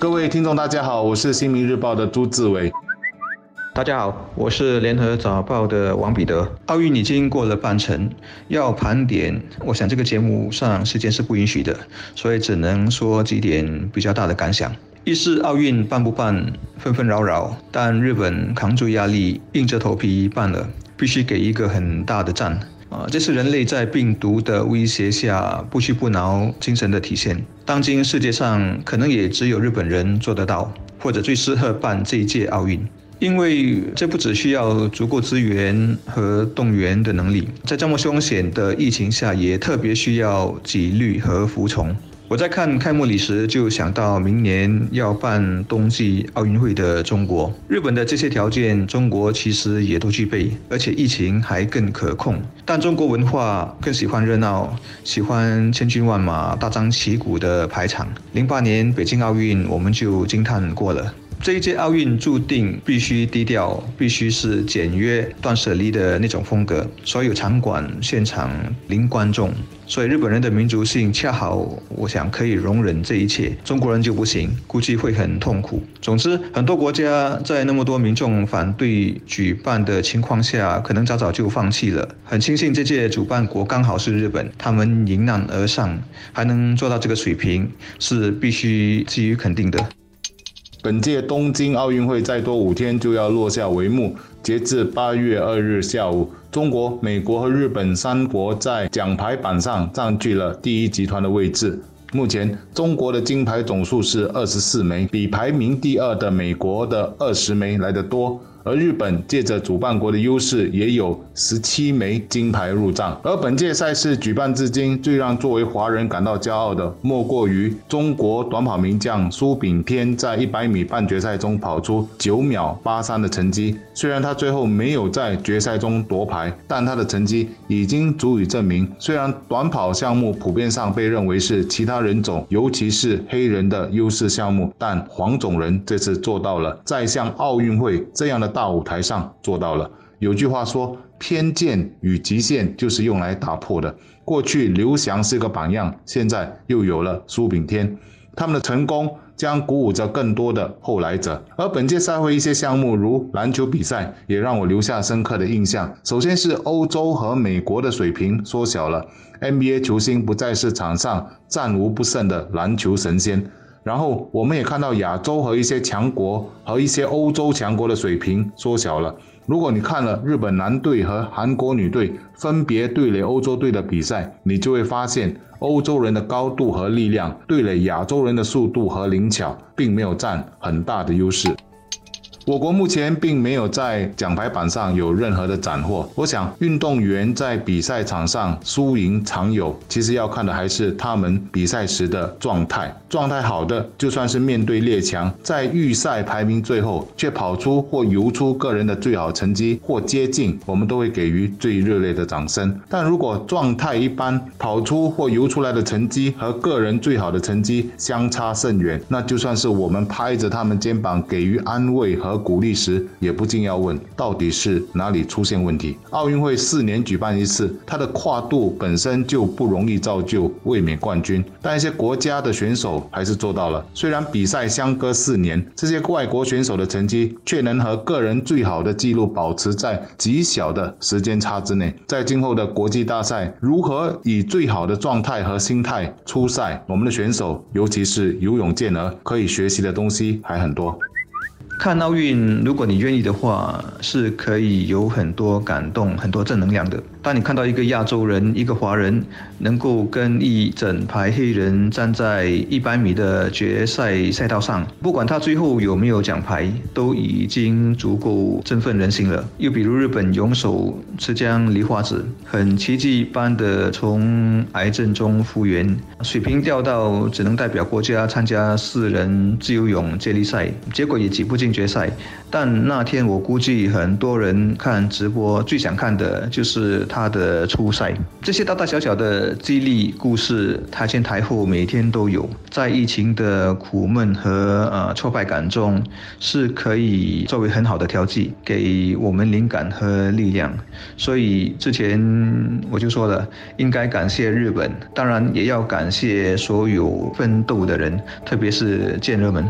各位听众，大家好，我是新民日报的朱志伟。大家好，我是联合早报的王彼得。奥运已经过了半程，要盘点，我想这个节目上时间是不允许的，所以只能说几点比较大的感想。一是奥运办不办，纷纷扰扰，但日本扛住压力，硬着头皮办了，必须给一个很大的赞。啊，这是人类在病毒的威胁下不屈不挠精神的体现。当今世界上可能也只有日本人做得到，或者最适合办这一届奥运。因为这不只需要足够资源和动员的能力，在这么凶险的疫情下，也特别需要纪律和服从。我在看开幕礼时，就想到明年要办冬季奥运会的中国。日本的这些条件，中国其实也都具备，而且疫情还更可控。但中国文化更喜欢热闹，喜欢千军万马、大张旗鼓的排场。零八年北京奥运，我们就惊叹过了。这一届奥运注定必须低调，必须是简约、断舍离的那种风格。所有场馆现场零观众，所以日本人的民族性恰好，我想可以容忍这一切。中国人就不行，估计会很痛苦。总之，很多国家在那么多民众反对举办的情况下，可能早早就放弃了。很庆幸这届主办国刚好是日本，他们迎难而上，还能做到这个水平，是必须给予肯定的。本届东京奥运会再多五天就要落下帷幕。截至八月二日下午，中国、美国和日本三国在奖牌榜上占据了第一集团的位置。目前，中国的金牌总数是二十四枚，比排名第二的美国的二十枚来得多。而日本借着主办国的优势，也有十七枚金牌入账。而本届赛事举办至今，最让作为华人感到骄傲的，莫过于中国短跑名将苏炳添在一百米半决赛中跑出九秒八三的成绩。虽然他最后没有在决赛中夺牌，但他的成绩已经足以证明，虽然短跑项目普遍上被认为是其他人种，尤其是黑人的优势项目，但黄种人这次做到了，在像奥运会这样的。大舞台上做到了。有句话说，偏见与极限就是用来打破的。过去刘翔是个榜样，现在又有了苏炳添，他们的成功将鼓舞着更多的后来者。而本届赛会一些项目，如篮球比赛，也让我留下深刻的印象。首先是欧洲和美国的水平缩小了，NBA 球星不再是场上战无不胜的篮球神仙。然后我们也看到亚洲和一些强国和一些欧洲强国的水平缩小了。如果你看了日本男队和韩国女队分别对垒欧洲队的比赛，你就会发现欧洲人的高度和力量对垒亚洲人的速度和灵巧，并没有占很大的优势。我国目前并没有在奖牌榜上有任何的斩获。我想，运动员在比赛场上输赢常有，其实要看的还是他们比赛时的状态。状态好的，就算是面对列强，在预赛排名最后，却跑出或游出个人的最好成绩或接近，我们都会给予最热烈的掌声。但如果状态一般，跑出或游出来的成绩和个人最好的成绩相差甚远，那就算是我们拍着他们肩膀给予安慰和。鼓励时也不禁要问，到底是哪里出现问题？奥运会四年举办一次，它的跨度本身就不容易造就卫冕冠军，但一些国家的选手还是做到了。虽然比赛相隔四年，这些外国选手的成绩却能和个人最好的纪录保持在极小的时间差之内。在今后的国际大赛，如何以最好的状态和心态出赛？我们的选手，尤其是游泳健儿，可以学习的东西还很多。看奥运，如果你愿意的话，是可以有很多感动、很多正能量的。当你看到一个亚洲人、一个华人能够跟一整排黑人站在一百米的决赛赛道上，不管他最后有没有奖牌，都已经足够振奋人心了。又比如日本泳手池江梨花子，很奇迹般的从癌症中复原，水平掉到只能代表国家参加四人自由泳接力赛，结果也挤不进决赛。但那天我估计很多人看直播最想看的就是他的初赛。这些大大小小的激励故事，台前台后每天都有。在疫情的苦闷和呃挫败感中，是可以作为很好的调剂，给我们灵感和力量。所以之前我就说了，应该感谢日本，当然也要感谢所有奋斗的人，特别是健儿们。